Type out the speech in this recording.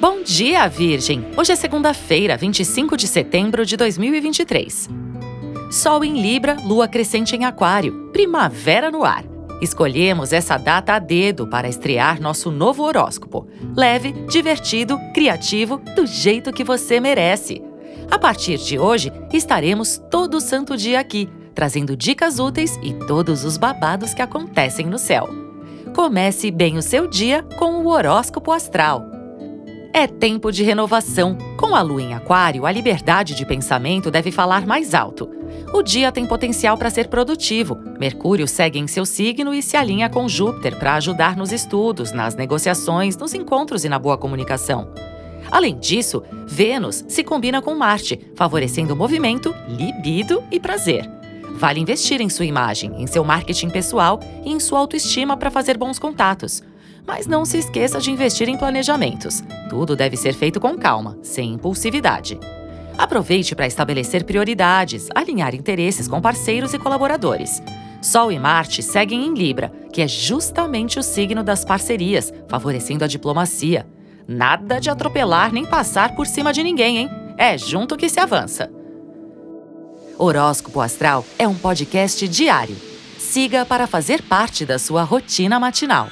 Bom dia, Virgem! Hoje é segunda-feira, 25 de setembro de 2023. Sol em Libra, lua crescente em Aquário, primavera no ar. Escolhemos essa data a dedo para estrear nosso novo horóscopo. Leve, divertido, criativo, do jeito que você merece. A partir de hoje, estaremos todo santo dia aqui, trazendo dicas úteis e todos os babados que acontecem no céu. Comece bem o seu dia com o horóscopo astral. É tempo de renovação. Com a lua em Aquário, a liberdade de pensamento deve falar mais alto. O dia tem potencial para ser produtivo. Mercúrio segue em seu signo e se alinha com Júpiter para ajudar nos estudos, nas negociações, nos encontros e na boa comunicação. Além disso, Vênus se combina com Marte, favorecendo movimento, libido e prazer. Vale investir em sua imagem, em seu marketing pessoal e em sua autoestima para fazer bons contatos. Mas não se esqueça de investir em planejamentos. Tudo deve ser feito com calma, sem impulsividade. Aproveite para estabelecer prioridades, alinhar interesses com parceiros e colaboradores. Sol e Marte seguem em Libra, que é justamente o signo das parcerias, favorecendo a diplomacia. Nada de atropelar nem passar por cima de ninguém, hein? É junto que se avança. Horóscopo Astral é um podcast diário. Siga para fazer parte da sua rotina matinal.